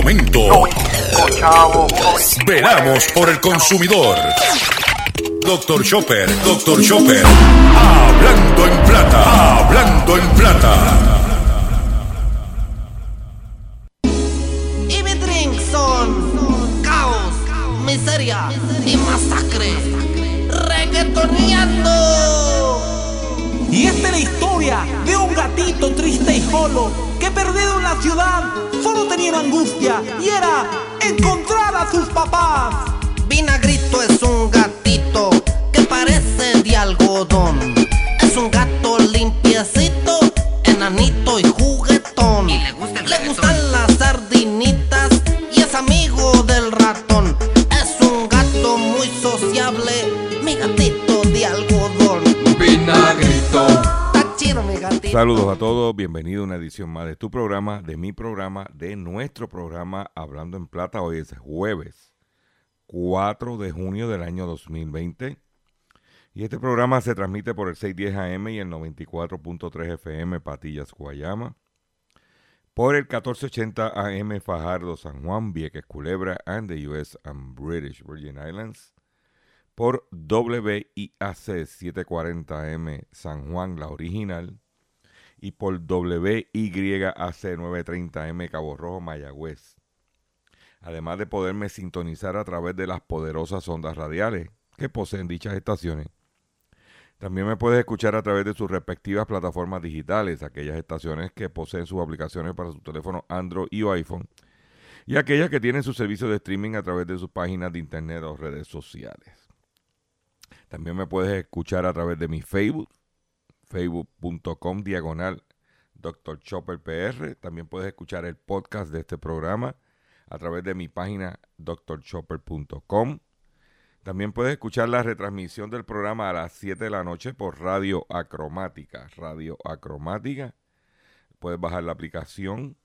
momento. Veramos por el consumidor. Doctor Chopper, Doctor Chopper. Hablando en plata, hablando en plata. Y mi drink son caos, miseria y masacre. Reggaetoneando. Y esta es la historia de un gatito triste y solo perdido en la ciudad solo tenía una angustia y era encontrar a sus papás. Vinagrito es un gatito que parece de algodón. Es un gato limpiecito, enanito y juguetón. Saludos a todos, bienvenido a una edición más de tu programa, de mi programa, de nuestro programa Hablando en Plata. Hoy es jueves 4 de junio del año 2020 y este programa se transmite por el 610 AM y el 94.3 FM Patillas, Guayama, por el 1480 AM Fajardo, San Juan, Vieques, Culebra, and the US and British Virgin Islands, por WIAC 740 AM San Juan, la original, y por WYAC 930M Cabo Rojo, Mayagüez. Además de poderme sintonizar a través de las poderosas ondas radiales que poseen dichas estaciones. También me puedes escuchar a través de sus respectivas plataformas digitales, aquellas estaciones que poseen sus aplicaciones para su teléfono Android y iPhone, y aquellas que tienen su servicio de streaming a través de sus páginas de internet o redes sociales. También me puedes escuchar a través de mi Facebook, facebook.com diagonal Dr. Chopper PR. También puedes escuchar el podcast de este programa a través de mi página drchopper.com. También puedes escuchar la retransmisión del programa a las 7 de la noche por Radio Acromática. Radio Acromática. Puedes bajar la aplicación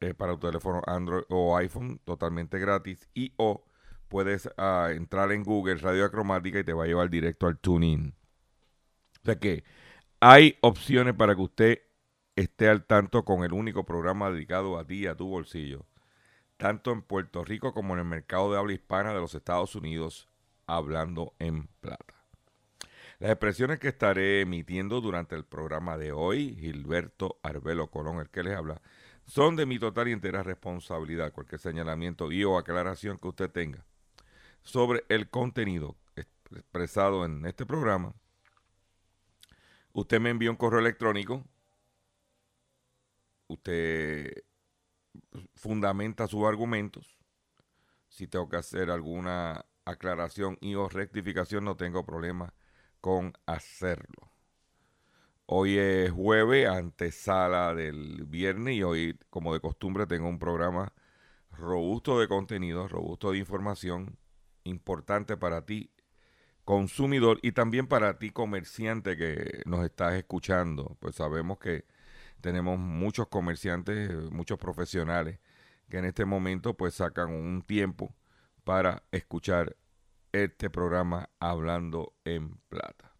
eh, para tu teléfono Android o iPhone totalmente gratis y o puedes ah, entrar en Google Radio Acromática y te va a llevar directo al TuneIn. O sea que hay opciones para que usted esté al tanto con el único programa dedicado a ti a tu bolsillo, tanto en Puerto Rico como en el mercado de habla hispana de los Estados Unidos, hablando en plata. Las expresiones que estaré emitiendo durante el programa de hoy, Gilberto Arbelo Colón, el que les habla, son de mi total y entera responsabilidad. Cualquier señalamiento y o aclaración que usted tenga sobre el contenido expresado en este programa, Usted me envía un correo electrónico. Usted fundamenta sus argumentos. Si tengo que hacer alguna aclaración y o rectificación, no tengo problema con hacerlo. Hoy es jueves, antesala del viernes, y hoy, como de costumbre, tengo un programa robusto de contenido, robusto de información, importante para ti consumidor y también para ti comerciante que nos estás escuchando, pues sabemos que tenemos muchos comerciantes, muchos profesionales que en este momento pues sacan un tiempo para escuchar este programa Hablando en Plata.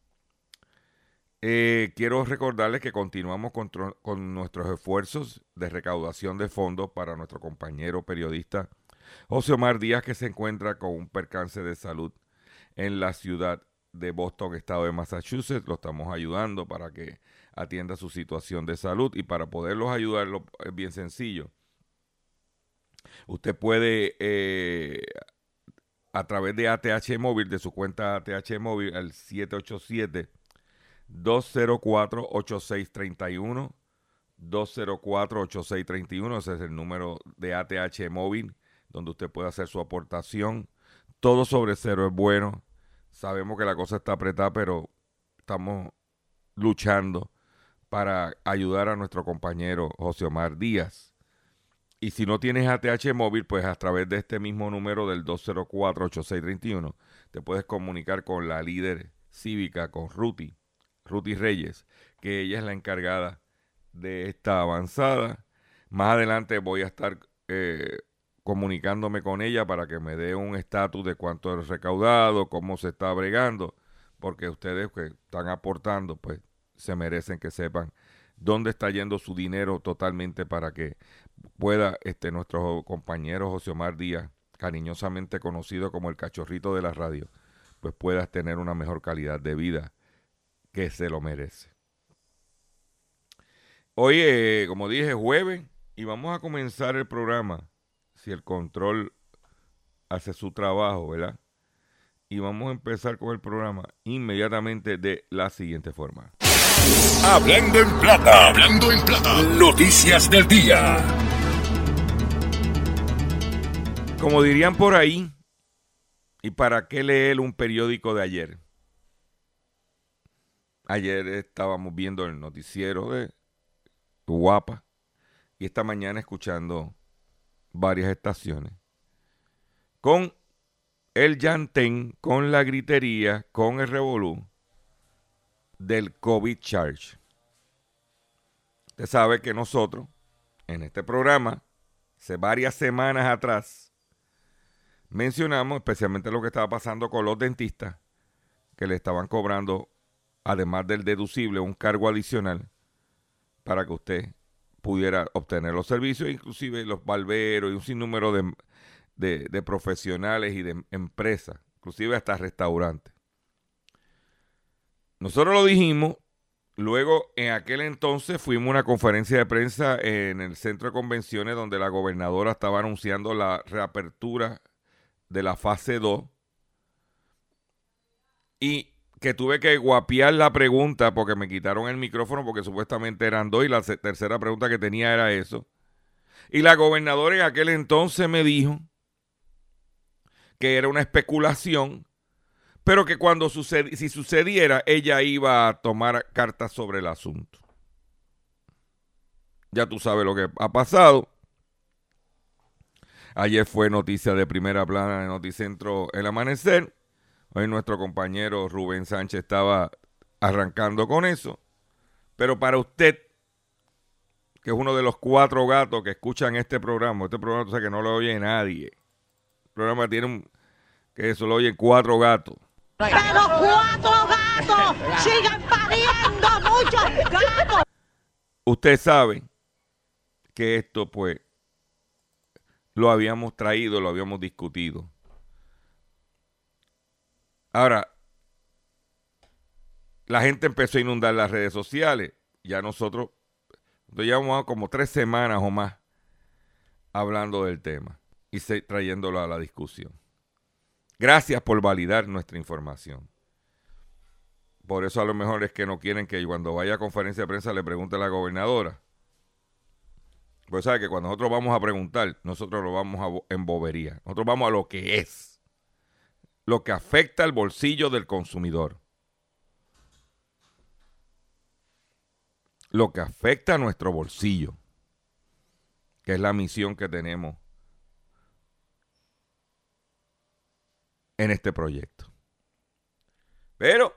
Eh, quiero recordarles que continuamos con, con, nuestros esfuerzos de recaudación de fondos para nuestro compañero periodista José Omar Díaz que se encuentra con un percance de salud en la ciudad de Boston, estado de Massachusetts. Lo estamos ayudando para que atienda su situación de salud y para poderlos ayudar es bien sencillo. Usted puede eh, a través de ATH Móvil, de su cuenta ATH Móvil, al 787-204-8631. 204-8631, ese es el número de ATH Móvil, donde usted puede hacer su aportación todo sobre cero es bueno. Sabemos que la cosa está apretada, pero estamos luchando para ayudar a nuestro compañero José Omar Díaz. Y si no tienes ATH móvil, pues a través de este mismo número del 204-8631 te puedes comunicar con la líder cívica, con Ruti, Ruti Reyes, que ella es la encargada de esta avanzada. Más adelante voy a estar eh, comunicándome con ella para que me dé un estatus de cuánto es recaudado, cómo se está bregando, porque ustedes que están aportando, pues se merecen que sepan dónde está yendo su dinero totalmente para que pueda este, nuestro compañero José Omar Díaz, cariñosamente conocido como el cachorrito de la radio, pues puedas tener una mejor calidad de vida que se lo merece. Hoy, eh, como dije, jueves y vamos a comenzar el programa, si el control hace su trabajo, ¿verdad? Y vamos a empezar con el programa inmediatamente de la siguiente forma. Hablando en plata, hablando en plata, noticias del día. Como dirían por ahí, ¿y para qué leer un periódico de ayer? Ayer estábamos viendo el noticiero de Guapa y esta mañana escuchando varias estaciones con el llantén, con la gritería, con el revolú del COVID charge. Usted sabe que nosotros, en este programa, hace varias semanas atrás, mencionamos especialmente lo que estaba pasando con los dentistas, que le estaban cobrando, además del deducible, un cargo adicional para que usted pudiera obtener los servicios, inclusive los barberos y un sinnúmero de, de, profesionales y de empresas, inclusive hasta restaurantes. Nosotros lo dijimos, luego en aquel entonces fuimos a una conferencia de prensa en el centro de convenciones donde la gobernadora estaba anunciando la reapertura de la fase 2 y que tuve que guapiar la pregunta porque me quitaron el micrófono porque supuestamente eran dos y la tercera pregunta que tenía era eso. Y la gobernadora en aquel entonces me dijo que era una especulación, pero que cuando si sucediera ella iba a tomar cartas sobre el asunto. Ya tú sabes lo que ha pasado. Ayer fue noticia de primera plana en Noticentro El Amanecer. Hoy nuestro compañero Rubén Sánchez estaba arrancando con eso. Pero para usted, que es uno de los cuatro gatos que escuchan este programa, este programa que no lo oye nadie. El programa tiene un, que eso lo oyen cuatro gatos. Pero cuatro gatos sigan pariendo muchos gatos. Usted sabe que esto pues lo habíamos traído, lo habíamos discutido. Ahora, la gente empezó a inundar las redes sociales. Ya nosotros, nosotros llevamos como tres semanas o más hablando del tema y trayéndolo a la discusión. Gracias por validar nuestra información. Por eso a lo mejor es que no quieren que cuando vaya a conferencia de prensa le pregunte a la gobernadora. Pues sabe que cuando nosotros vamos a preguntar, nosotros lo vamos a, en bobería. Nosotros vamos a lo que es. Lo que afecta al bolsillo del consumidor. Lo que afecta a nuestro bolsillo. Que es la misión que tenemos en este proyecto. Pero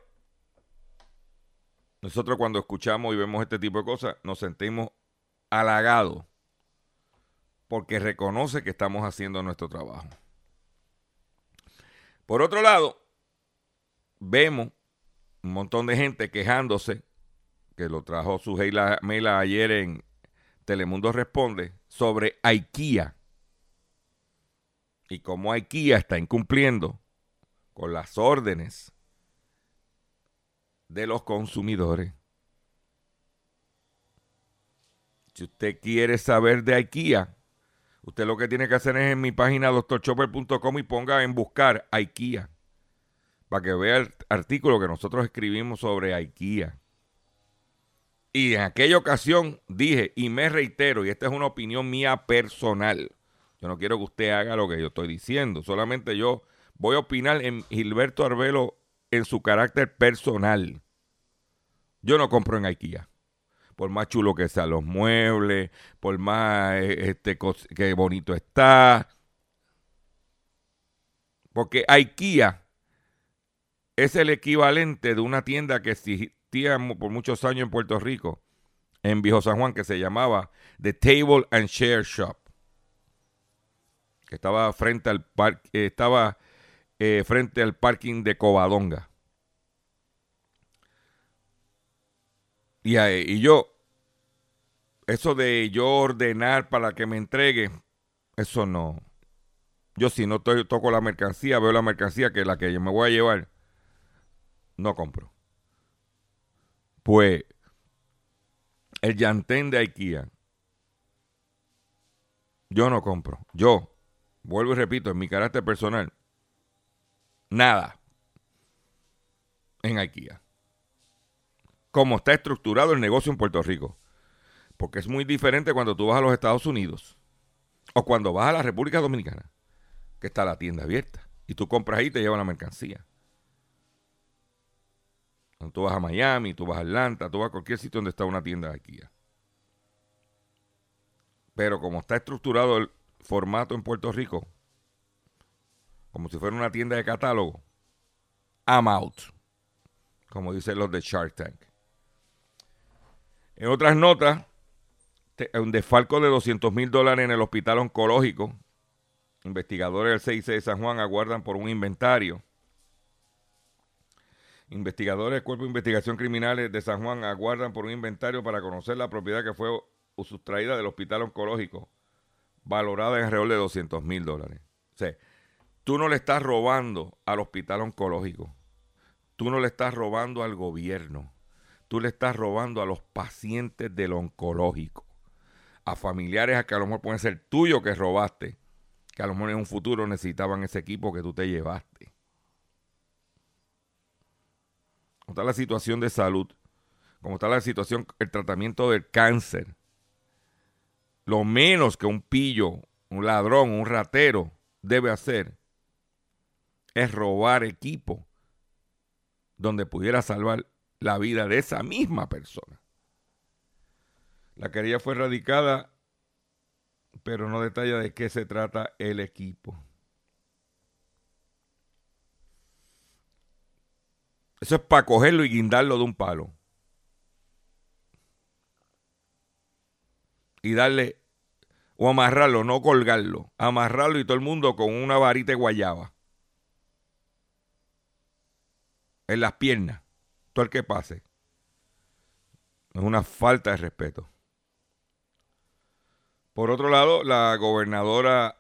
nosotros cuando escuchamos y vemos este tipo de cosas nos sentimos halagados porque reconoce que estamos haciendo nuestro trabajo. Por otro lado, vemos un montón de gente quejándose, que lo trajo su Mela ayer en Telemundo Responde, sobre IKEA. Y cómo IKEA está incumpliendo con las órdenes de los consumidores. Si usted quiere saber de IKEA, Usted lo que tiene que hacer es en mi página doctorchopper.com y ponga en buscar IKEA. Para que vea el artículo que nosotros escribimos sobre IKEA. Y en aquella ocasión dije, y me reitero, y esta es una opinión mía personal. Yo no quiero que usted haga lo que yo estoy diciendo. Solamente yo voy a opinar en Gilberto Arbelo en su carácter personal. Yo no compro en IKEA por más chulo que sean los muebles, por más eh, este, que bonito está. Porque IKEA es el equivalente de una tienda que existía por muchos años en Puerto Rico, en Viejo San Juan, que se llamaba The Table and Share Shop. Que estaba frente al parque, eh, estaba eh, frente al parking de Covadonga. Y, y yo eso de yo ordenar para que me entregue, eso no. Yo si no toco la mercancía, veo la mercancía que la que yo me voy a llevar, no compro. Pues el llantén de IKEA, yo no compro. Yo, vuelvo y repito, en mi carácter personal, nada en IKEA. Como está estructurado el negocio en Puerto Rico. Porque es muy diferente cuando tú vas a los Estados Unidos o cuando vas a la República Dominicana, que está la tienda abierta y tú compras ahí y te llevan la mercancía. Tú vas a Miami, tú vas a Atlanta, tú vas a cualquier sitio donde está una tienda de IKEA. Pero como está estructurado el formato en Puerto Rico, como si fuera una tienda de catálogo, I'm out, como dicen los de Shark Tank. En otras notas, un desfalco de 200 mil dólares en el hospital oncológico. Investigadores del CIC de San Juan aguardan por un inventario. Investigadores del Cuerpo de Investigación Criminales de San Juan aguardan por un inventario para conocer la propiedad que fue sustraída del hospital oncológico, valorada en alrededor de 200 mil dólares. O sea, tú no le estás robando al hospital oncológico. Tú no le estás robando al gobierno. Tú le estás robando a los pacientes del oncológico a familiares a que a lo mejor pueden ser tuyos que robaste, que a lo mejor en un futuro necesitaban ese equipo que tú te llevaste. ¿Cómo está la situación de salud? ¿Cómo está la situación, el tratamiento del cáncer? Lo menos que un pillo, un ladrón, un ratero debe hacer es robar equipo donde pudiera salvar la vida de esa misma persona. La querella fue radicada, pero no detalla de qué se trata el equipo. Eso es para cogerlo y guindarlo de un palo. Y darle, o amarrarlo, no colgarlo, amarrarlo y todo el mundo con una varita de guayaba. En las piernas, todo el que pase. Es una falta de respeto. Por otro lado, la gobernadora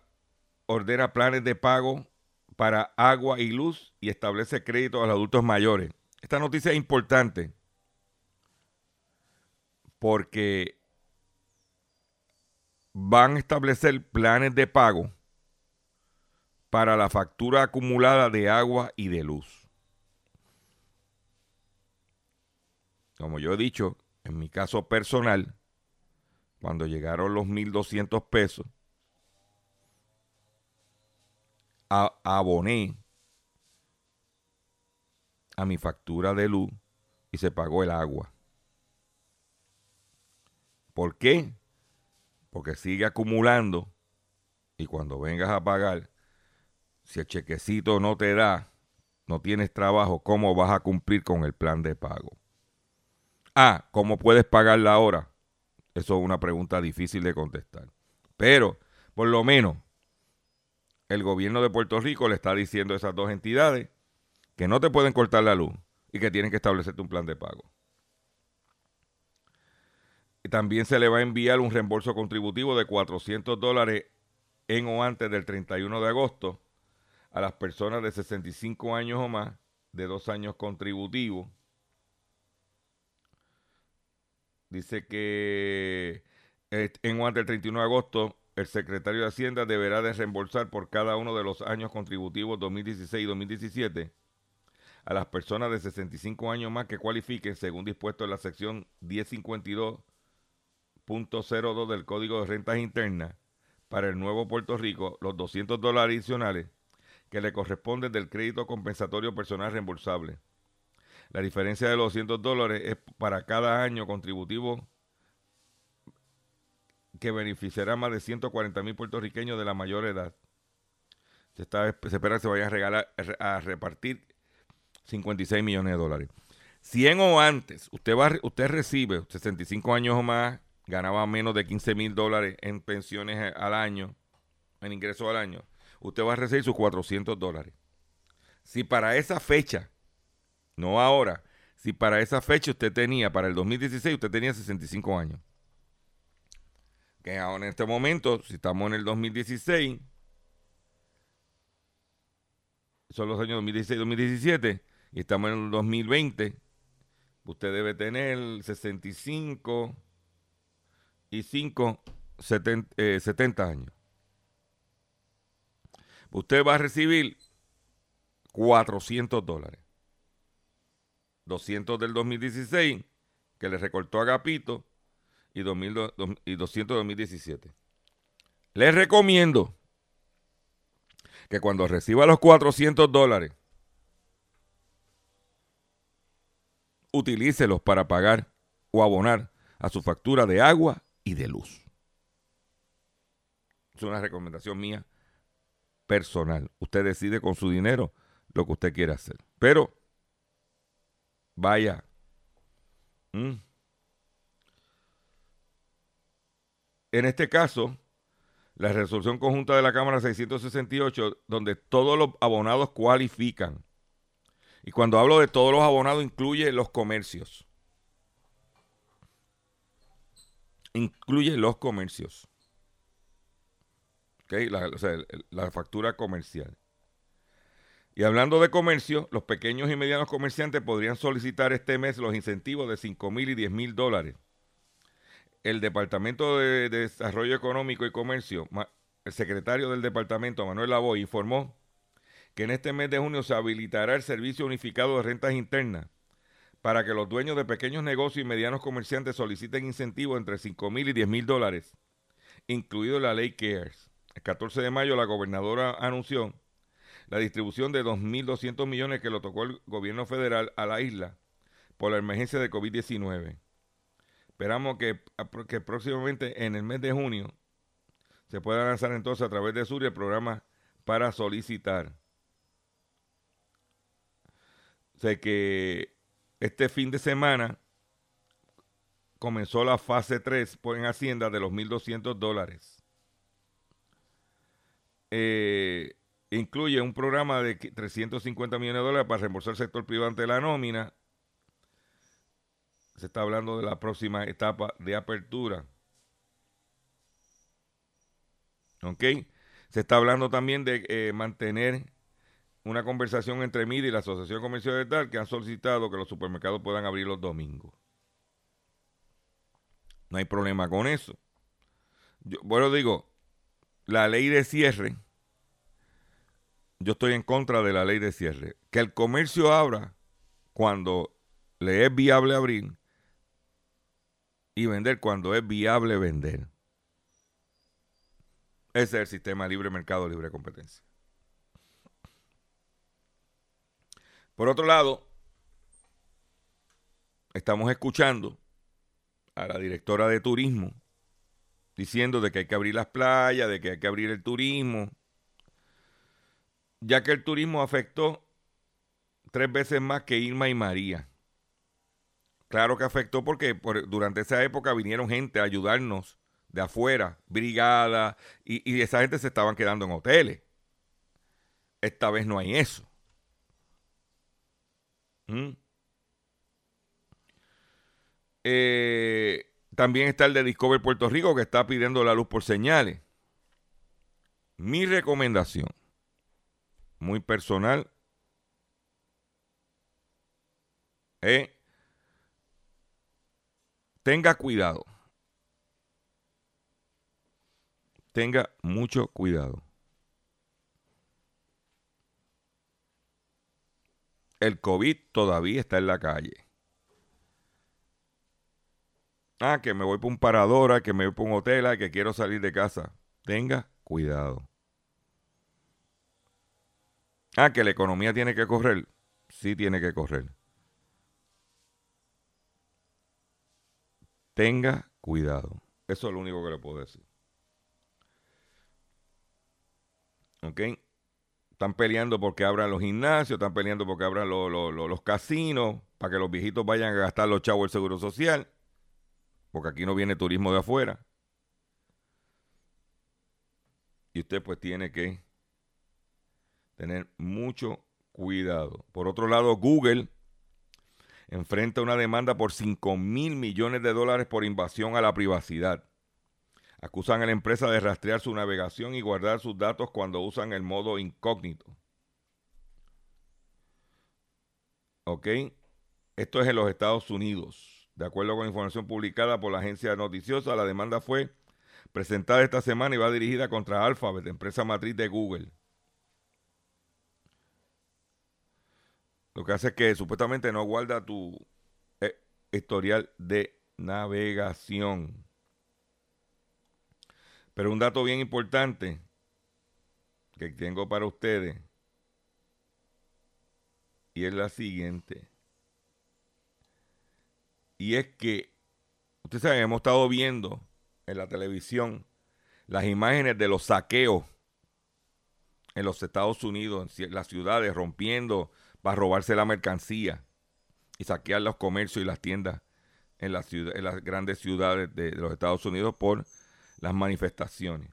ordena planes de pago para agua y luz y establece crédito a los adultos mayores. Esta noticia es importante porque van a establecer planes de pago para la factura acumulada de agua y de luz. Como yo he dicho, en mi caso personal, cuando llegaron los 1.200 pesos, aboné a mi factura de luz y se pagó el agua. ¿Por qué? Porque sigue acumulando y cuando vengas a pagar, si el chequecito no te da, no tienes trabajo, ¿cómo vas a cumplir con el plan de pago? Ah, ¿cómo puedes pagarla ahora? Eso es una pregunta difícil de contestar. Pero, por lo menos, el gobierno de Puerto Rico le está diciendo a esas dos entidades que no te pueden cortar la luz y que tienen que establecerte un plan de pago. También se le va a enviar un reembolso contributivo de 400 dólares en o antes del 31 de agosto a las personas de 65 años o más de dos años contributivos Dice que eh, en antes del 31 de agosto el secretario de Hacienda deberá de reembolsar por cada uno de los años contributivos 2016 y 2017 a las personas de 65 años más que cualifiquen según dispuesto en la sección 1052.02 del Código de Rentas Internas para el nuevo Puerto Rico los 200 dólares adicionales que le corresponden del crédito compensatorio personal reembolsable la diferencia de los 200 dólares es para cada año contributivo que beneficiará a más de 140 mil puertorriqueños de la mayor edad. Se, espera que se vayan a, regalar, a repartir 56 millones de dólares. 100 o antes, usted, va, usted recibe 65 años o más, ganaba menos de 15 mil dólares en pensiones al año, en ingresos al año, usted va a recibir sus 400 dólares. Si para esa fecha no ahora. Si para esa fecha usted tenía, para el 2016, usted tenía 65 años. que ahora en este momento, si estamos en el 2016, son los años 2016-2017, y estamos en el 2020, usted debe tener 65 y 5, 70, 70 años. Usted va a recibir 400 dólares. 200 del 2016, que le recortó a Gapito, y, 2000, y 200 2017. Les recomiendo que cuando reciba los 400 dólares, utilícelos para pagar o abonar a su factura de agua y de luz. Es una recomendación mía personal. Usted decide con su dinero lo que usted quiere hacer. Pero, vaya. en este caso, la resolución conjunta de la Cámara 668, donde todos los abonados cualifican. Y cuando hablo de todos los abonados, incluye los comercios. Incluye los comercios. La, o sea, la factura comercial. Y hablando de comercio, los pequeños y medianos comerciantes podrían solicitar este mes los incentivos de 5 mil y 10 mil dólares el Departamento de, Desarrollo Económico y Comercio, el secretario del departamento, Manuel Lavoy, informó que en este mes de junio se habilitará el Servicio Unificado de Rentas Internas para que los dueños de pequeños negocios y medianos comerciantes soliciten incentivos entre 5 mil y 10 mil dólares, incluido la ley CARES. El 14 de mayo la gobernadora anunció la distribución de 2.200 millones que lo tocó el gobierno federal a la isla por la emergencia de COVID-19. Esperamos que, que próximamente en el mes de junio se pueda lanzar entonces a través de Sur el programa para solicitar. Sé que este fin de semana comenzó la fase 3 en Hacienda de los 1.200 dólares. Eh, incluye un programa de 350 millones de dólares para reembolsar el sector privado ante la nómina se está hablando de la próxima etapa de apertura. ¿Ok? Se está hablando también de eh, mantener una conversación entre MIDI y la Asociación Comercial de Tal que han solicitado que los supermercados puedan abrir los domingos. No hay problema con eso. Bueno, digo, la ley de cierre, yo estoy en contra de la ley de cierre. Que el comercio abra cuando le es viable abrir y vender cuando es viable vender. Ese es el sistema libre mercado, libre competencia. Por otro lado, estamos escuchando a la directora de turismo diciendo de que hay que abrir las playas, de que hay que abrir el turismo, ya que el turismo afectó tres veces más que Irma y María. Claro que afectó porque durante esa época vinieron gente a ayudarnos de afuera, brigada, y, esa gente se estaban quedando en hoteles. Esta vez no hay eso. ¿Mm? Eh, también está el de Discover Puerto Rico que está pidiendo la luz por señales. Mi recomendación, muy personal, es tenga cuidado. Tenga mucho cuidado. El COVID todavía está en la calle. Ah, que me voy por un paradora, que me voy por un hotel, ah, que quiero salir de casa. Tenga cuidado. Ah, que la economía tiene que correr. Sí tiene que correr. Tenga cuidado. Eso es lo único que le puedo decir. ¿Ok? Están peleando porque abran los gimnasios, están peleando porque abran los casinos, para que los viejitos vayan a gastar los chavos del seguro social, porque aquí no viene turismo de afuera. Y usted pues tiene que tener mucho cuidado. Por otro lado, Google enfrenta una demanda por 5 mil millones de dólares por invasión a la privacidad. Acusan a la empresa de rastrear su navegación y guardar sus datos cuando usan el modo incógnito. ¿Ok? Esto es en los Estados Unidos. De acuerdo con información publicada por la agencia noticiosa, la demanda fue presentada esta semana y va dirigida contra Alphabet, empresa matriz de Google. Lo que hace es que supuestamente no guarda tu eh, historial de navegación. Pero un dato bien importante que tengo para ustedes y es la siguiente. Y es que, ustedes saben, hemos estado viendo en la televisión las imágenes de los saqueos en los Estados Unidos, en las ciudades, rompiendo para robarse la mercancía y saquear los comercios y las tiendas en las, grandes ciudades de, los Estados Unidos por las manifestaciones.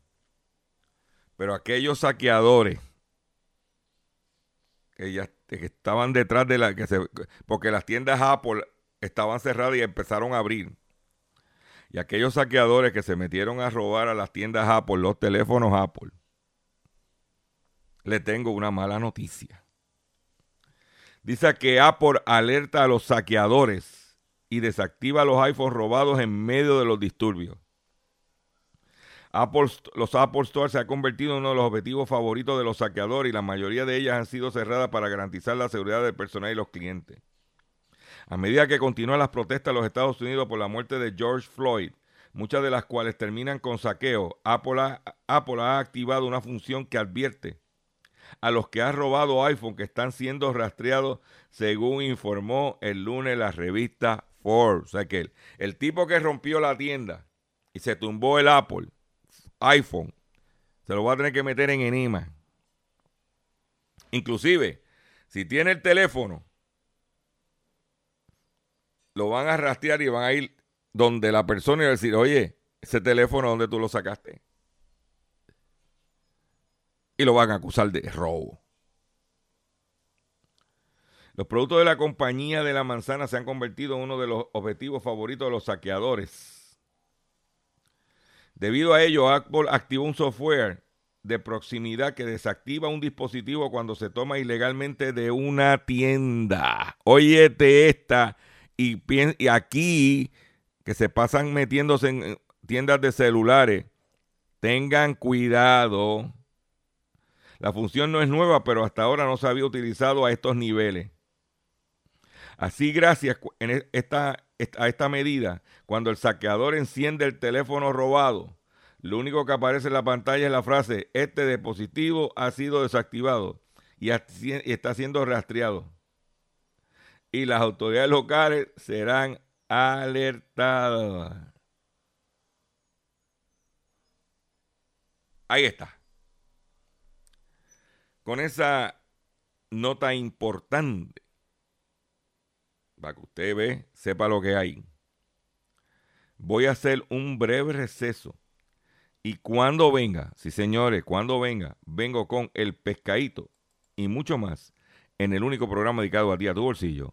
Pero aquellos saqueadores que estaban detrás de la porque las tiendas Apple estaban cerradas y empezaron a abrir. Y aquellos saqueadores que se metieron a robar a las tiendas Apple, los teléfonos Apple, le tengo una mala noticia. Dice que Apple alerta a los saqueadores y desactiva los iPhones robados en medio de los disturbios. Apple, los Apple Store se ha convertido en uno de los objetivos favoritos de los saqueadores y la mayoría de ellas han sido cerradas para garantizar la seguridad del personal y los clientes. A medida que continúan las protestas en los Estados Unidos por la muerte de George Floyd, muchas de las cuales terminan con saqueo, Apple ha, Apple ha activado una función que advierte a los que han robado iPhone que están siendo rastreados, según informó el lunes la revista Forbes. O sea que el, tipo que rompió la tienda y se tumbó el Apple iPhone, se lo va a tener que meter en enima. Inclusive, si tiene el teléfono, lo van a rastrear y van a ir donde la persona y a decir, oye, ese teléfono, ¿dónde tú lo sacaste? Y lo van a acusar de robo. Los productos de la compañía de la manzana se han convertido en uno de los objetivos favoritos de los saqueadores. Debido a ello, Apple activó un software de proximidad que desactiva un dispositivo cuando se toma ilegalmente de una tienda. Óyete esta y, y aquí que se pasan metiéndose en tiendas de celulares. Tengan cuidado la función no es nueva, pero hasta ahora no se había utilizado a estos niveles. Así, gracias a esta medida, cuando el saqueador enciende el teléfono robado, lo único que aparece en la pantalla es la frase, este dispositivo ha sido desactivado y está siendo rastreado. Y las autoridades locales serán alertadas. Ahí está con esa nota importante, para que usted ve, sepa lo que hay, voy a hacer un breve receso. Y cuando venga, sí señores, cuando venga, vengo con el pescadito y mucho más en el único programa dedicado a ti a tu bolsillo,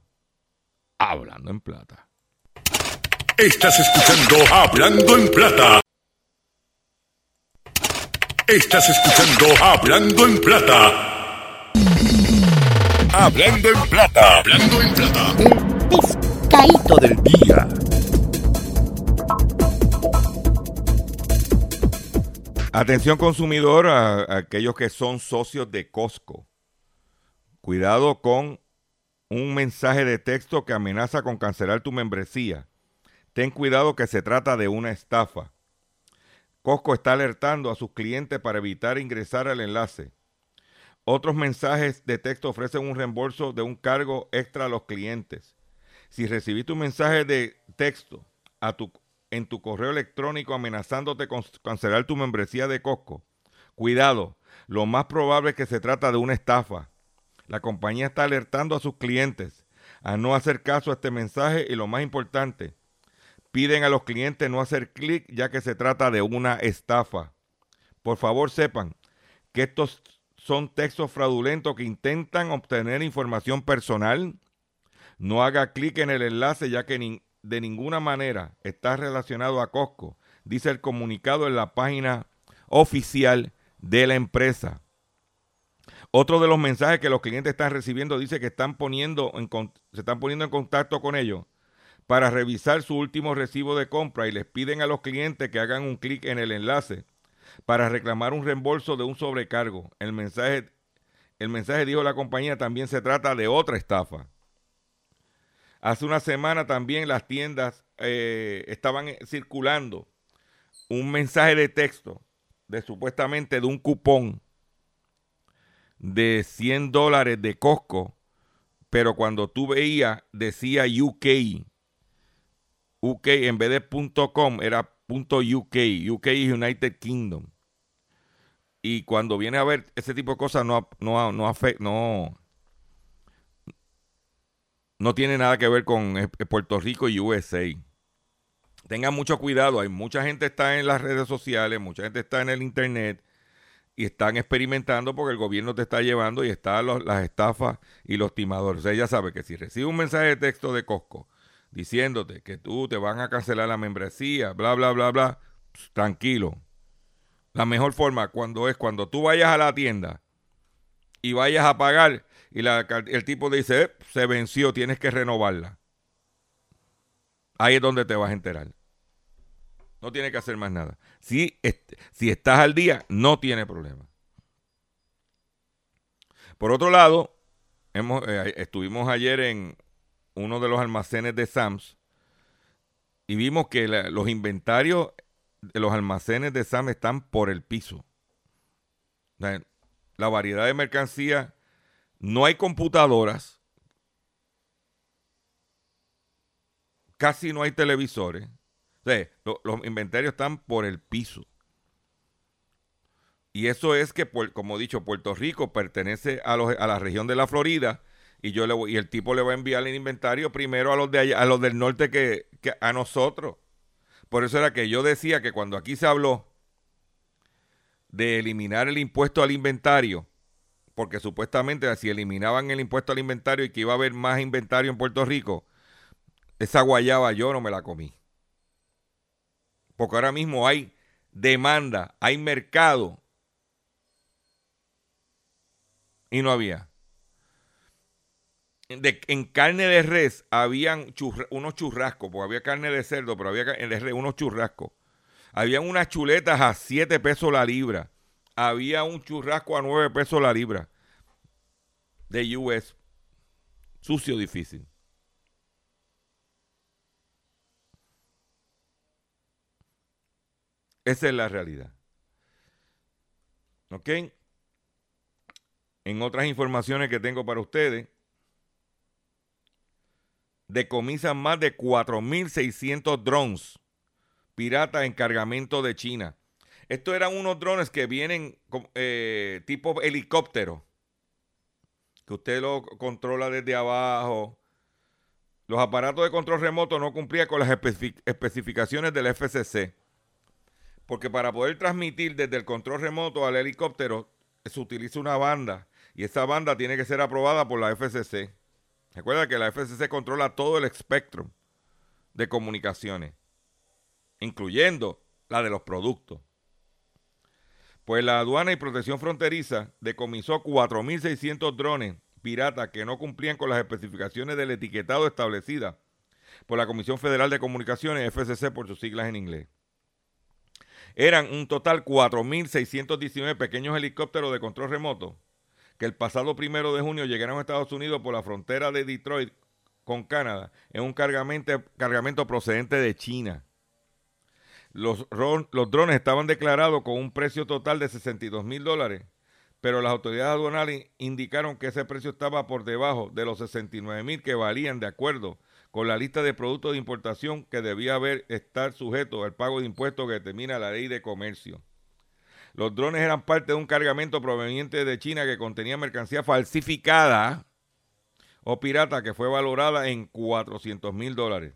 Hablando en Plata. Estás escuchando Hablando en Plata. Estás escuchando Hablando en Plata. Hablando en Plata. Hablando en Plata. El del día. Atención consumidor a, aquellos que son socios de Costco. Cuidado con un mensaje de texto que amenaza con cancelar tu membresía. Ten cuidado que se trata de una estafa. Costco está alertando a sus clientes para evitar ingresar al enlace. Otros mensajes de texto ofrecen un reembolso de un cargo extra a los clientes. Si recibiste un mensaje de texto en tu correo electrónico amenazándote con cancelar tu membresía de Costco, cuidado, lo más probable es que se trata de una estafa. La compañía está alertando a sus clientes a no hacer caso a este mensaje y lo más importante, Piden a los clientes no hacer clic ya que se trata de una estafa. Por favor sepan que estos son textos fraudulentos que intentan obtener información personal. No haga clic en el enlace ya que de ninguna manera está relacionado a Costco dice el comunicado en la página oficial de la empresa. Otro de los mensajes que los clientes están recibiendo dice que están poniendo en, se están poniendo en contacto con ellos para revisar su último recibo de compra y les piden a los clientes que hagan un clic en el enlace para reclamar un reembolso de un sobrecargo. El mensaje, el mensaje dijo la compañía también se trata de otra estafa. Hace una semana también las tiendas eh, estaban circulando un mensaje de texto de supuestamente de un cupón de 100 dólares de Costco, pero cuando tú veías decía UK, UK en vez de .com era .uk, UK United Kingdom. Y cuando viene a ver ese tipo de cosas no, no, no, no, no tiene nada que ver con eh, Puerto Rico y USA. Tengan mucho cuidado, hay mucha gente está en las redes sociales, mucha gente está en el internet y están experimentando porque el gobierno te está llevando y están las estafas y los timadores. O sea, sabe que si recibe un mensaje de texto de Costco diciéndote que tú te van a cancelar la membresía, bla, bla, bla, bla, tranquilo. La mejor forma cuando es cuando tú vayas a la tienda y vayas a pagar y el tipo dice, eh, se venció, tienes que renovarla. Ahí es donde te vas a enterar. No tiene que hacer más nada. Si, si estás al día, no tiene problema. Por otro lado, hemos, eh, estuvimos ayer en uno de los almacenes de Sams y vimos que los inventarios de los almacenes de Sams están por el piso. La, variedad de mercancía, no hay computadoras, casi no hay televisores los inventarios están por el piso. Y eso es que, como he dicho, Puerto Rico pertenece a, los, a la región de la Florida y yo le y el tipo le va a enviar el inventario primero a los de a los del norte que, a nosotros. Por eso era que yo decía que cuando aquí se habló de eliminar el impuesto al inventario, porque supuestamente si eliminaban el impuesto al inventario y que iba a haber más inventario en Puerto Rico, esa guayaba yo no me la comí. Porque ahora mismo hay demanda, hay mercado. Y no había. En carne de res habían unos churrascos, porque había carne de cerdo, pero había en de res unos churrascos. Habían unas chuletas a 7 pesos la libra. Había un churrasco a 9 pesos la libra. De US. Sucio, difícil. Esa es la realidad. ¿Ok? En otras informaciones que tengo para ustedes, decomisan más de 4.600 drones piratas en cargamento de China. Estos eran unos drones que vienen eh, tipo helicóptero, que usted lo controla desde abajo. Los aparatos de control remoto no cumplían con las especificaciones del FCC porque para poder transmitir desde el control remoto al helicóptero se utiliza una banda y esa banda tiene que ser aprobada por la FCC. Recuerda que la FCC controla todo el espectro de comunicaciones, incluyendo la de los productos. Pues la aduana y protección fronteriza decomisó 4.600 drones piratas que no cumplían con las especificaciones del etiquetado establecidas por la Comisión Federal de Comunicaciones, FCC por sus siglas en inglés. Eran un total 4.619 pequeños helicópteros de control remoto que el pasado primero de junio llegaron a Estados Unidos por la frontera de Detroit con Canadá en un cargamento, cargamento procedente de China. Los, los, drones estaban declarados con un precio total de 62 mil dólares, pero las autoridades aduanales indicaron que ese precio estaba por debajo de los 69 mil que valían de acuerdo con la lista de productos de importación que debía haber estar sujeto al pago de impuestos que determina la ley de comercio. Los drones eran parte de un cargamento proveniente de China que contenía mercancía falsificada o pirata que fue valorada en 400 mil dólares.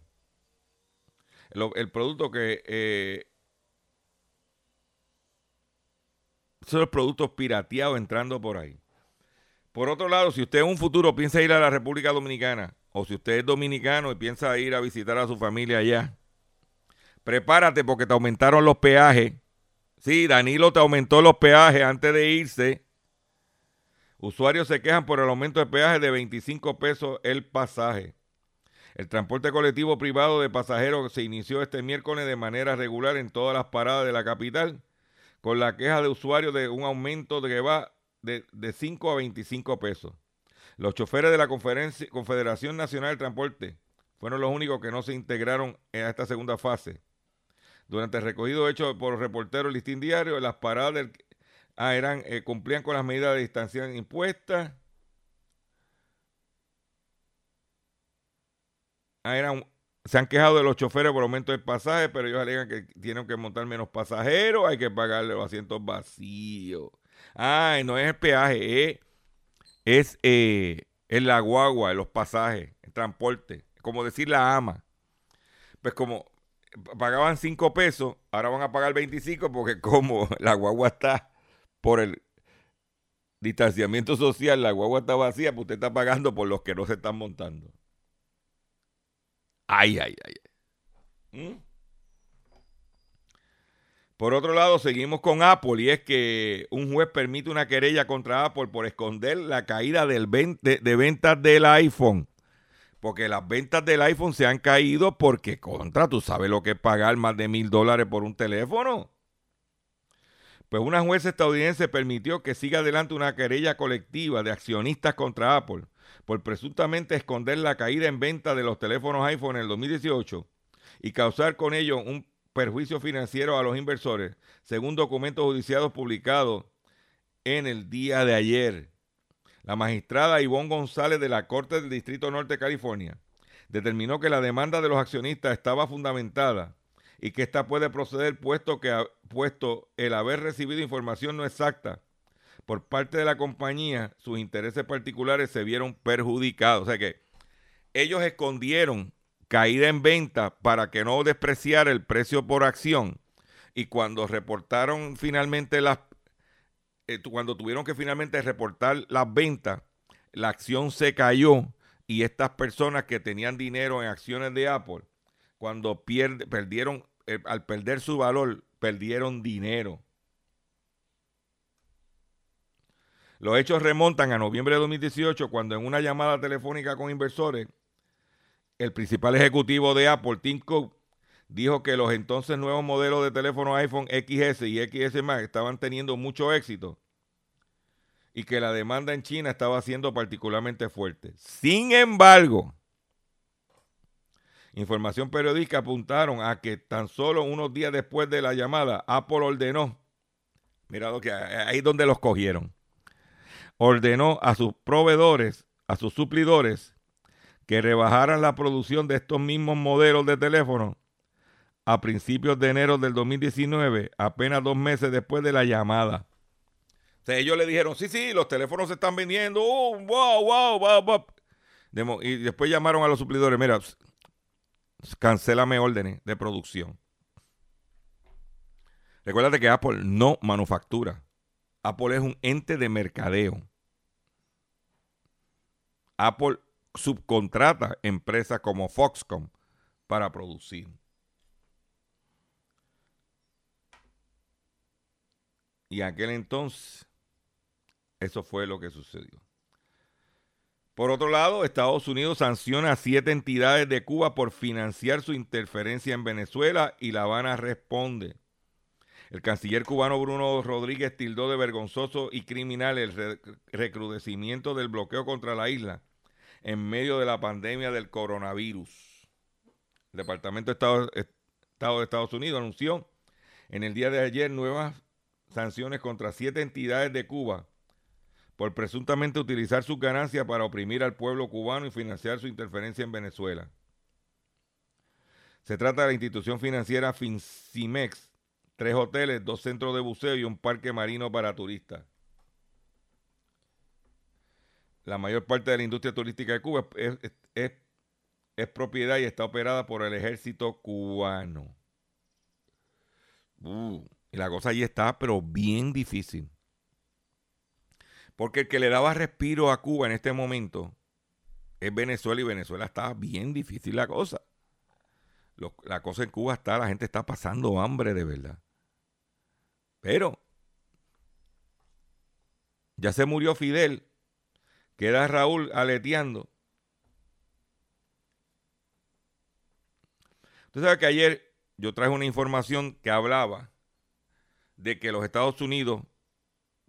El, producto que... Eh, son los productos pirateados entrando por ahí. Por otro lado, si usted en un futuro piensa ir a la República Dominicana o si usted es dominicano y piensa ir a visitar a su familia allá, prepárate porque te aumentaron los peajes. Sí, Danilo te aumentó los peajes antes de irse. Usuarios se quejan por el aumento de peaje de 25 pesos el pasaje. El transporte colectivo privado de pasajeros se inició este miércoles de manera regular en todas las paradas de la capital, con la queja de usuarios de un aumento de que va de, de 5 a 25 pesos. Los choferes de la Confederación Nacional de Transporte fueron los únicos que no se integraron en esta segunda fase. Durante el recogido hecho por reporteros listín diario, las paradas ah, eran, eh, cumplían con las medidas de distancia impuestas. Ah, eran, se han quejado de los choferes por aumento del pasaje, pero ellos alegan que tienen que montar menos pasajeros, hay que pagarle los asientos vacíos. Ah, no es el peaje, es, eh, la guagua, los pasajes, el transporte, como decir la ama. Pues como pagaban 5 pesos, ahora van a pagar 25 porque como la guagua está por el distanciamiento social, la guagua está vacía, pues usted está pagando por los que no se están montando. Ay, ay, ay. ¿Mm? Por otro lado, seguimos con Apple y es que un juez permite una querella contra Apple por esconder la caída del de ventas del iPhone. Porque las ventas del iPhone se han caído porque contra, tú sabes lo que es pagar más de mil dólares por un teléfono. Pues una jueza estadounidense permitió que siga adelante una querella colectiva de accionistas contra Apple por presuntamente esconder la caída en venta de los teléfonos iPhone en el 2018 y causar con ello un perjuicio financiero a los inversores, según documentos judiciales publicados en el día de ayer. La magistrada Ivonne González de la Corte del Distrito Norte de California determinó que la demanda de los accionistas estaba fundamentada y que ésta puede proceder puesto que puesto el haber recibido información no exacta por parte de la compañía, sus intereses particulares se vieron perjudicados. O sea que ellos escondieron caída en venta para que no despreciara el precio por acción. Y cuando reportaron finalmente las, eh, cuando tuvieron que finalmente reportar las ventas, la acción se cayó y estas personas que tenían dinero en acciones de Apple, cuando perdieron, eh, al perder su valor, perdieron dinero. Los hechos remontan a noviembre de 2018, cuando en una llamada telefónica con inversores, el principal ejecutivo de Apple, Tim Cook, dijo que los entonces nuevos modelos de teléfono iPhone XS y XS Max estaban teniendo mucho éxito y que la demanda en China estaba siendo particularmente fuerte. Sin embargo, información periodística apuntaron a que tan solo unos días después de la llamada, Apple ordenó, mira lo que ahí donde los cogieron, ordenó a sus proveedores, a sus suplidores, que rebajaran la producción de estos mismos modelos de teléfono a principios de enero del 2019, apenas dos meses después de la llamada. Ellos le dijeron, sí, sí, los teléfonos se están vendiendo, oh, wow, wow, wow, wow. Y después llamaron a los suplidores, mira, cancélame órdenes de producción. Recuérdate que Apple no manufactura. Apple es un ente de mercadeo. Apple subcontrata empresas como Foxconn para producir. Y aquel entonces, eso fue lo que sucedió. Por otro lado, Estados Unidos sanciona a siete entidades de Cuba por financiar su interferencia en Venezuela y La Habana responde. El canciller cubano Bruno Rodríguez tildó de vergonzoso y criminal el recrudecimiento del bloqueo contra la isla en medio de la pandemia del coronavirus. El Departamento de de Estados Unidos anunció en el día de ayer nuevas sanciones contra siete entidades de Cuba por presuntamente utilizar sus ganancias para oprimir al pueblo cubano y financiar su interferencia en Venezuela. Se trata de la institución financiera Fincimex, tres hoteles, dos centros de buceo y un parque marino para turistas la mayor parte de la industria turística de Cuba es, propiedad y está operada por el ejército cubano. Uh, y la cosa allí está, pero bien difícil. Porque el que le daba respiro a Cuba en este momento es Venezuela y Venezuela está bien difícil la cosa. La cosa en Cuba está, la gente está pasando hambre de verdad. Pero ya se murió Fidel, queda Raúl aleteando. Usted sabe que ayer yo traje una información que hablaba de que los Estados Unidos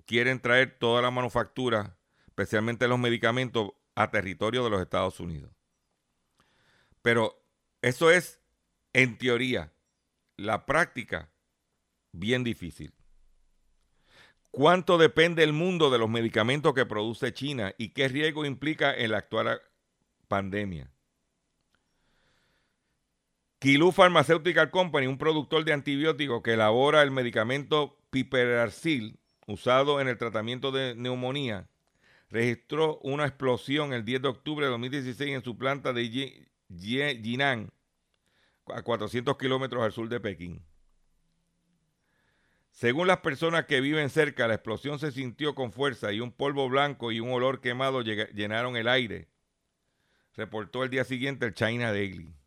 quieren traer toda la manufactura, especialmente los medicamentos, a territorio de los Estados Unidos. Pero eso es en teoría. La práctica, bien difícil. ¿Cuánto depende el mundo de los medicamentos que produce China y qué riesgo implica en la actual pandemia? Kilú Pharmaceutical Company, un productor de antibióticos que elabora el medicamento Piperacil usado en el tratamiento de neumonía, registró una explosión el 10 de octubre de 2016 en su planta de Jinan, a 400 kilómetros al sur de Pekín. Según las personas que viven cerca, la explosión se sintió con fuerza y un polvo blanco y un olor quemado llenaron el aire, reportó el día siguiente el China Daily.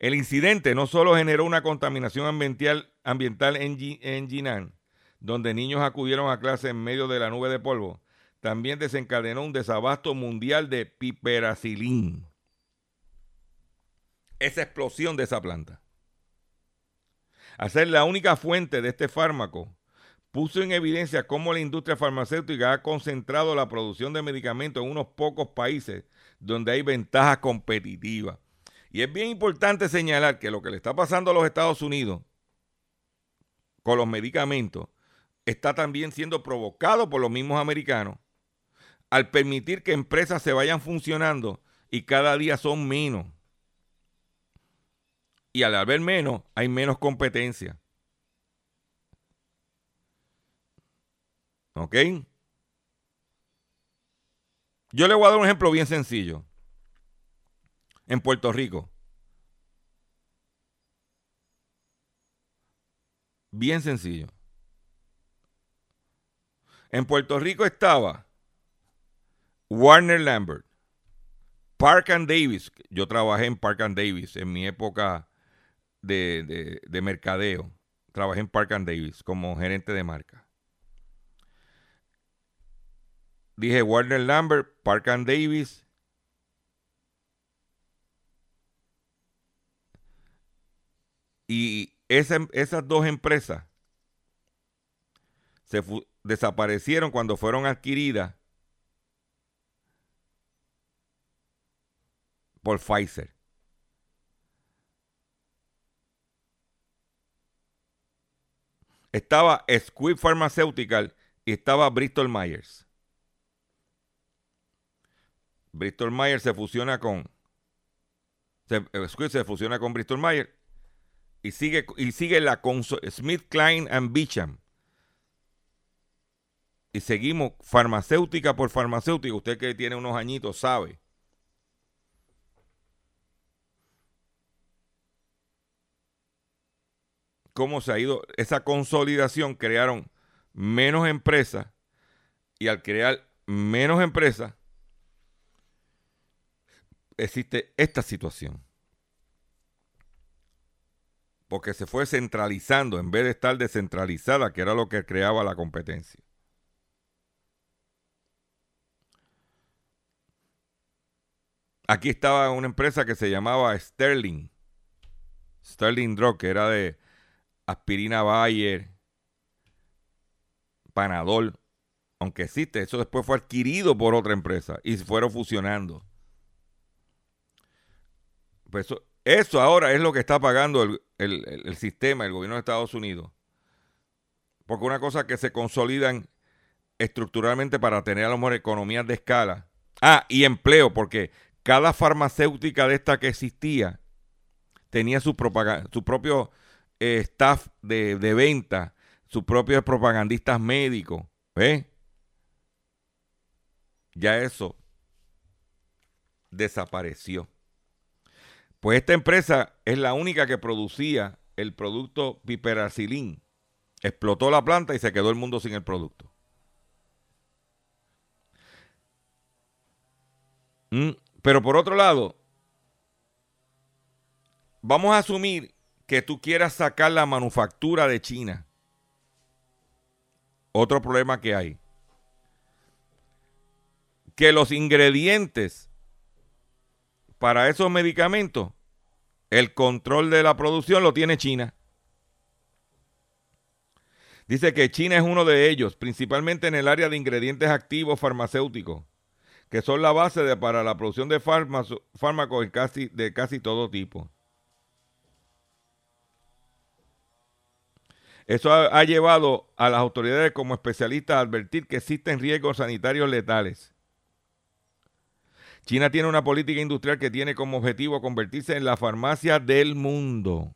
El incidente no solo generó una contaminación ambiental, en, en Jinan, donde niños acudieron a clase en medio de la nube de polvo, también desencadenó un desabasto mundial de piperacilín. Esa explosión de esa planta. Al ser la única fuente de este fármaco, puso en evidencia cómo la industria farmacéutica ha concentrado la producción de medicamentos en unos pocos países donde hay ventajas competitivas. Y es bien importante señalar que lo que le está pasando a los Estados Unidos con los medicamentos está también siendo provocado por los mismos americanos al permitir que empresas se vayan funcionando y cada día son menos. Y al haber menos, hay menos competencia. ¿Ok? Yo le voy a dar un ejemplo bien sencillo. En Puerto Rico. Bien sencillo. En Puerto Rico estaba Warner Lambert, Park and Davis. Yo trabajé en Park and Davis en mi época de, de- de mercadeo. Trabajé en Park and Davis como gerente de marca. Dije Warner Lambert, Park and Davis. Y esa- esas dos empresas se desaparecieron cuando fueron adquiridas por Pfizer. Estaba Squibb Pharmaceutical y estaba Bristol Myers. Bristol Myers se fusiona con se, eh, Squibb se fusiona con Bristol Myers y sigue y sigue la Smith Klein and Beecham. Y seguimos farmacéutica por farmacéutica. Usted que tiene unos añitos sabe. Cómo se ha ido esa consolidación. Crearon menos empresas. Y al crear menos empresas, existe esta situación. Porque se fue centralizando en vez de estar descentralizada, que era lo que creaba la competencia. Aquí estaba una empresa que se llamaba Sterling. Sterling Drug, que era de aspirina Bayer, Panadol. Aunque existe, eso después fue adquirido por otra empresa y se fueron fusionando. Pues eso, eso ahora es lo que está pagando el, el- el- sistema, el gobierno de Estados Unidos. Porque una cosa que se consolidan estructuralmente para tener a lo mejor economías de escala. Ah, y empleo, porque cada farmacéutica de esta que existía tenía su, su propio eh, staff de, de venta, sus propios propagandistas médicos. ¿Ves? Ya eso desapareció. Pues esta empresa es la única que producía el producto piperacilín. Explotó la planta y se quedó el mundo sin el producto. Mm, Pero por otro lado, vamos a asumir que tú quieras sacar la manufactura de China. Otro problema que hay. Que los ingredientes para esos medicamentos, el control de la producción lo tiene China. Dice que China es uno de ellos, principalmente en el área de ingredientes activos farmacéuticos, que son la base de, para la producción de fármacos casi, de casi todo tipo. Eso ha, ha, llevado a las autoridades como especialistas a advertir que existen riesgos sanitarios letales. China tiene una política industrial que tiene como objetivo convertirse en la farmacia del mundo.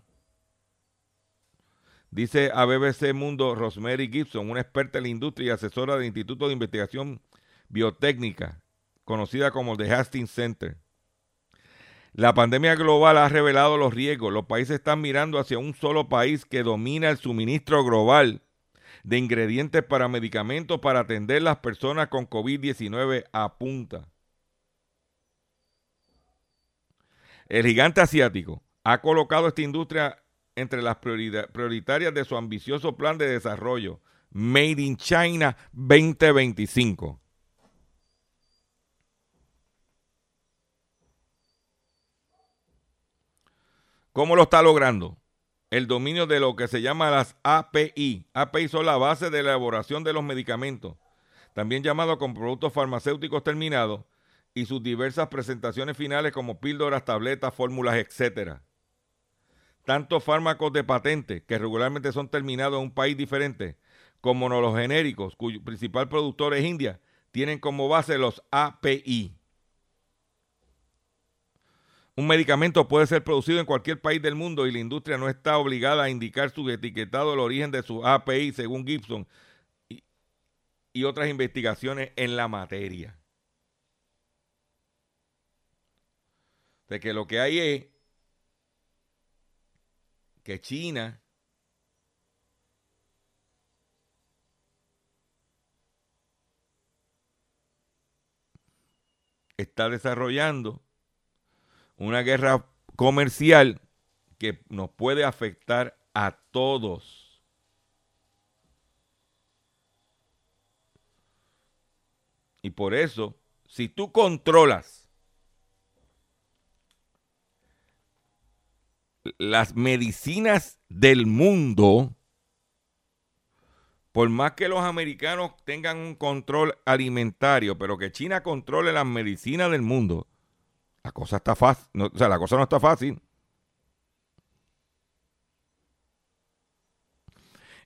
Dice a BBC Mundo Rosemary Gibson, una experta en la industria y asesora del Instituto de Investigación Biotécnica, conocida como The Hastings Center. La pandemia global ha revelado los riesgos. Los países están mirando hacia un solo país que domina el suministro global de ingredientes para medicamentos para atender las personas con COVID-19 apunta. El gigante asiático ha colocado esta industria entre las prioritarias de su ambicioso plan de desarrollo Made in China 2025. ¿Cómo lo está logrando? El dominio de lo que se llama las API. API son la base de elaboración de los medicamentos, también llamados como productos farmacéuticos terminados, y sus diversas presentaciones finales como píldoras, tabletas, fórmulas, etcétera tanto fármacos de patente, que regularmente son terminados en un país diferente, como los genéricos, cuyo principal productor es India, tienen como base los API. Un medicamento puede ser producido en cualquier país del mundo y la industria no está obligada a indicar su etiquetado el origen de su API, según Gibson y otras investigaciones en la materia. De que lo que hay es que China está desarrollando una guerra comercial que nos puede afectar a todos. Y por eso, si tú controlas las medicinas del mundo, por más que los americanos tengan un control alimentario, pero que China controle las medicinas del mundo, la cosa está fácil, o sea, la cosa no está fácil.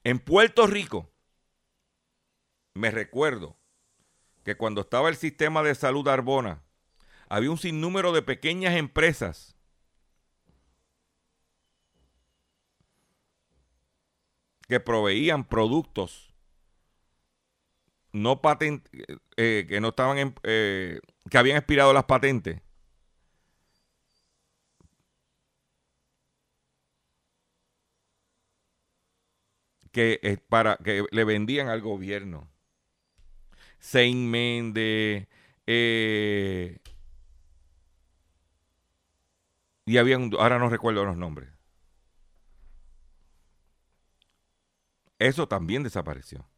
En Puerto Rico, me recuerdo que cuando estaba el sistema de salud Arbona, había un sinnúmero de pequeñas empresas que proveían productos no patent, eh, que no estaban en, eh, que habían expirado las patentes. Que eh, para que le vendían al gobierno. Sein Mende y habían ahora no recuerdo los nombres Eso también desapareció.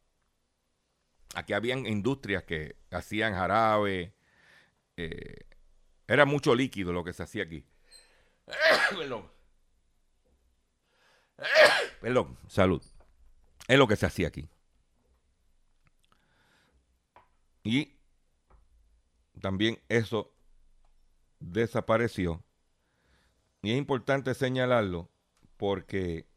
Aquí habían industrias que hacían jarabe. Eh, era mucho líquido lo que se hacía aquí. Perdón. Perdón, salud. Es lo que se hacía aquí. Y también eso desapareció. Y es importante señalarlo porque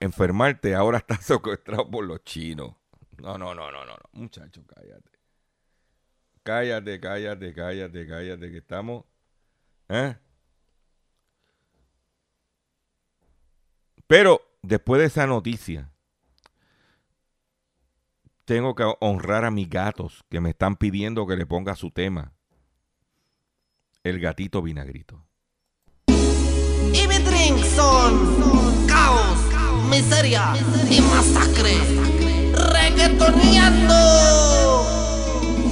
enfermarte ahora está secuestrado por los chinos. No, no, no, no, no, no. Muchacho, cállate. Cállate, cállate, cállate, cállate, que estamos. ¿eh? Pero después de esa noticia, tengo que honrar a mis gatos que me están pidiendo que le ponga su tema. El gatito vinagrito. Y mi drink son miseria y masacre. Reggaetoneando.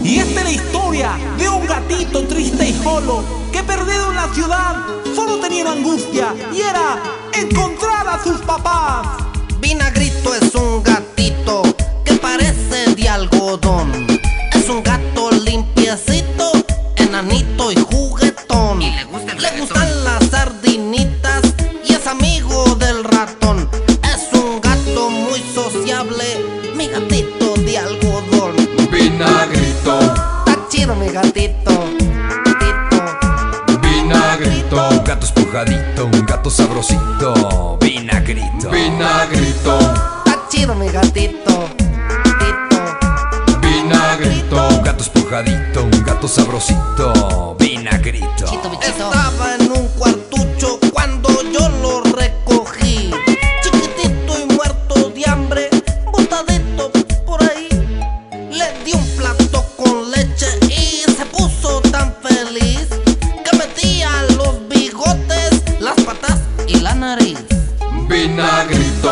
Y esta es la historia de un gatito triste y solo que perdido en la ciudad solo tenían angustia y era encontrar a sus papás. Vinagrito es un gatito que parece de algodón. Es un gato limpiecito, enanito y juguetón. le, gustan las sardinitas y es amigo del ratón. Gatito de algodón. Vinagrito, Está chido mi gatito. gatito. vinagrito, Un gato esponjadito, un gato sabrosito, vinagrito. vinagrito, Está chido mi gatito. gatito. vinagrito, Un gato esponjadito, un gato sabrosito, vinagrito. Un nariz. vinagrito,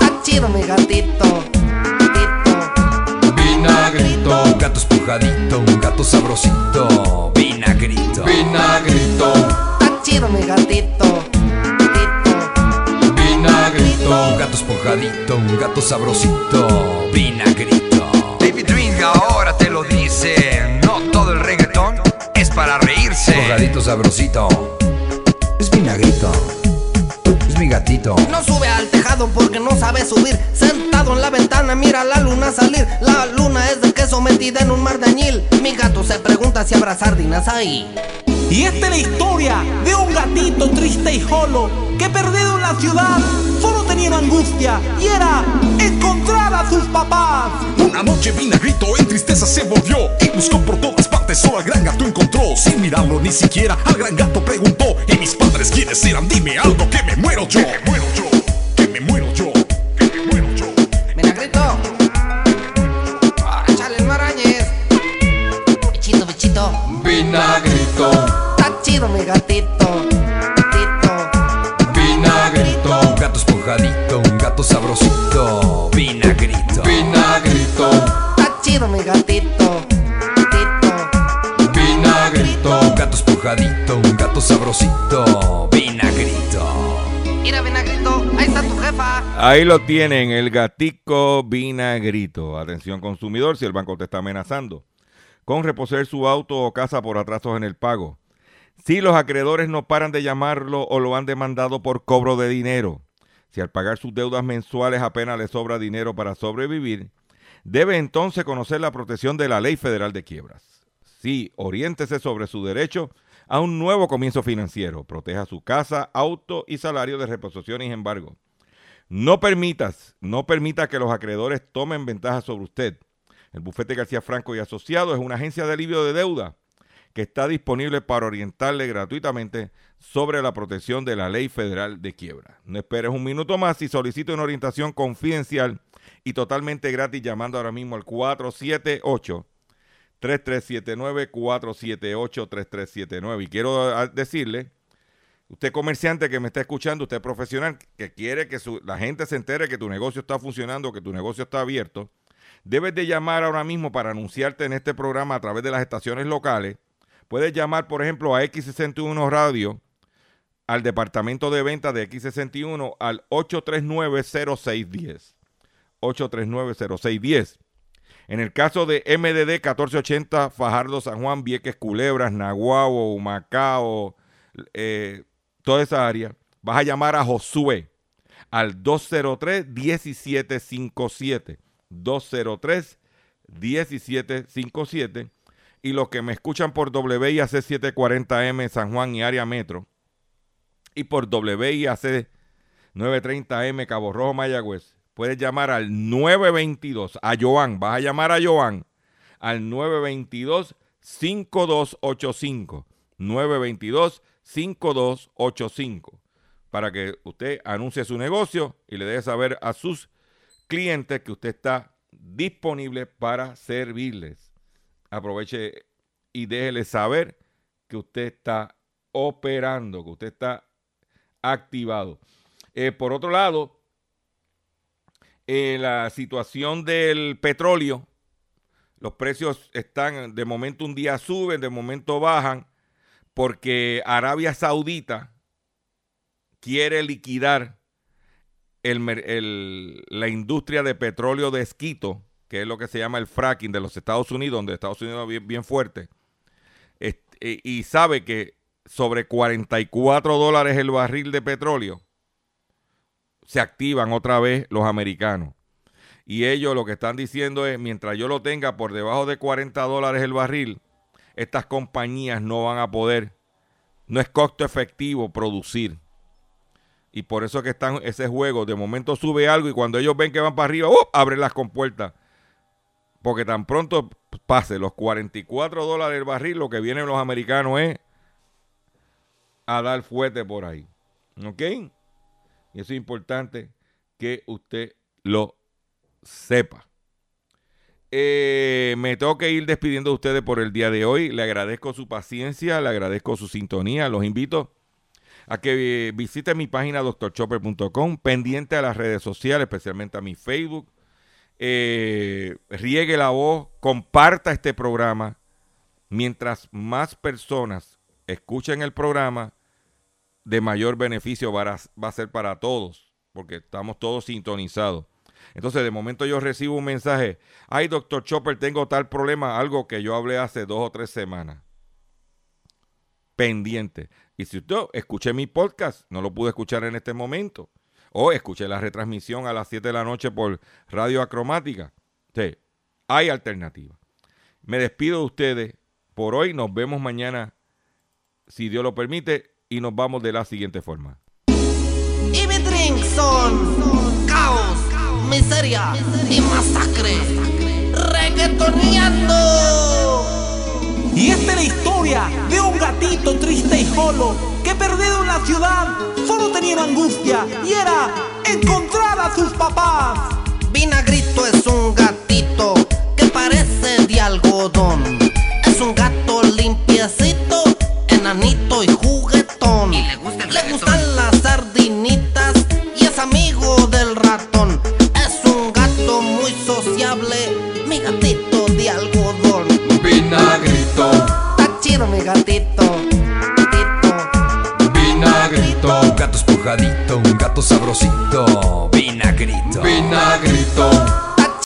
Está chido mi gatito. gatito. vinagrito, Un gato esponjadito, un gato sabrosito, vinagrito. vinagrito, Está chido mi gatito. gatito. vinagrito, Un gato esponjadito, un gato sabrosito, vinagrito. David Ring ahora te lo dice, no todo el reggaetón es para reírse. Esponjadito sabrosito, es vinagrito, es mi gatito. No sube al tejado porque no sabe subir. Sentado en la ventana mira la luna salir. La luna es de queso metida en un mar de añil. Mi gato se pregunta si habrá sardinas ahí. Y esta es la historia de un gatito triste y jolo que perdido en la ciudad solo tenía una angustia y era encontrar a sus papás. Una noche Vinagrito en tristeza se volvió y buscó por todas partes, solo al gran gato encontró. Sin mirarlo ni siquiera, al gran gato preguntó: ¿Y mis padres quiénes eran? Dime algo que me muero yo. Que me muero yo, que me muero yo, que me muero yo. Vinagrito. Échale el marañez. Bichito, bichito. vinagrito, Está chido mi. Gatito. Sabrosito, vinagrito. vinagrito, Está chido mi gatito. Gatito. vinagrito, Un gato esponjadito, un gato sabrosito, vinagrito. Mira, Vinagrito. Ahí está tu jefa. Ahí lo tienen, el gatico vinagrito. Atención consumidor, si el banco te está amenazando con reposer su auto o casa por atrasos en el pago. Si los acreedores no paran de llamarlo o lo han demandado por cobro de dinero. Si al pagar sus deudas mensuales apenas le sobra dinero para sobrevivir, debe entonces conocer la protección de la Ley Federal de Quiebras. Sí, oriéntese sobre su derecho a un nuevo comienzo financiero. Proteja su casa, auto y salario de reposición y embargo. No permitas, no permita que los acreedores tomen ventaja sobre usted. El bufete García Franco y Asociados es una agencia de alivio de deuda que está disponible para orientarle gratuitamente sobre la protección de la ley federal de quiebra. No esperes un minuto más y solicite una orientación confidencial y totalmente gratis llamando ahora mismo al 478 3379 478 3379 y quiero ah, decirle Usted comerciante que me está escuchando, usted profesional que quiere que la gente se entere que tu negocio está funcionando, que tu negocio está abierto, debes de llamar ahora mismo para anunciarte en este programa a través de las estaciones locales. Puedes llamar, por ejemplo, a X61 Radio, al departamento de ventas de X61 al 839-0610. 839-0610. En el caso de MDD 1480 Fajardo, San Juan, Vieques, Culebras, Nahuabo, Humacao, eh, toda esa área, vas a llamar a Josué al 203-1757. 203-1757. Y los que me escuchan por WIAC 740M San Juan y área metro, y por WIAC 930M Cabo Rojo Mayagüez, puedes llamar al 922, a Joan, vas a llamar a Joan al 922-5285. 922-5285 para que usted anuncie su negocio y le deje saber a sus clientes que usted está disponible para servirles. Aproveche y déjele saber que usted está operando, que usted está activado. Eh, por otro lado, eh, la situación del petróleo, los precios están, de momento un día suben, de momento bajan, porque Arabia Saudita quiere liquidar la industria de petróleo de esquito, que es lo que se llama el fracking de los Estados Unidos, donde Estados Unidos es bien, fuerte, y sabe que sobre 44 dólares el barril de petróleo, se activan otra vez los americanos. Y ellos lo que están diciendo es, mientras yo lo tenga por debajo de 40 dólares el barril, estas compañías no van a poder, no es costo efectivo producir. Y por eso que están ese juego, de momento sube algo y cuando ellos ven que van para arriba, ¡uh! abren las compuertas. Porque tan pronto pase los 44 dólares el barril, lo que vienen los americanos es a dar fuerte por ahí. ¿Ok? Y eso es importante que usted lo sepa. Eh, me tengo que ir despidiendo de ustedes por el día de hoy. Le agradezco su paciencia, le agradezco su sintonía. Los invito a que visite mi página doctorchopper.com, pendiente a las redes sociales, especialmente a mi Facebook. Eh, riegue la voz, comparta este programa. Mientras más personas escuchen el programa, de mayor beneficio va a, ser para todos, porque estamos todos sintonizados. Entonces, de momento yo recibo un mensaje, ay, doctor Chopper, tengo tal problema, algo que yo hablé hace dos o tres semanas. Pendiente. Y si usted escuché mi podcast, no lo pude escuchar en este momento, o escuché la retransmisión a las 7 de la noche por Radio Acromática, sí, hay alternativa. Me despido de ustedes por hoy, nos vemos mañana, si Dios lo permite, y nos vamos de la siguiente forma. Y mi drink son caos, miseria y masacre. Reggaetoneando. Y esta es la historia de un gatito triste y solo que perdido en la ciudad solo tenían angustia y era encontrar a sus papás. Vinagrito es un gatito que parece de algodón. Es un gato limpiecito, enanito y juguetón. Le, le gustan las sardinitas y es amigo del ratón. Es un gato muy sociable, mi gatito de algodón. Vinagrito. Está chido mi gatito. un gato sabrosito, vinagrito. Vinagrito.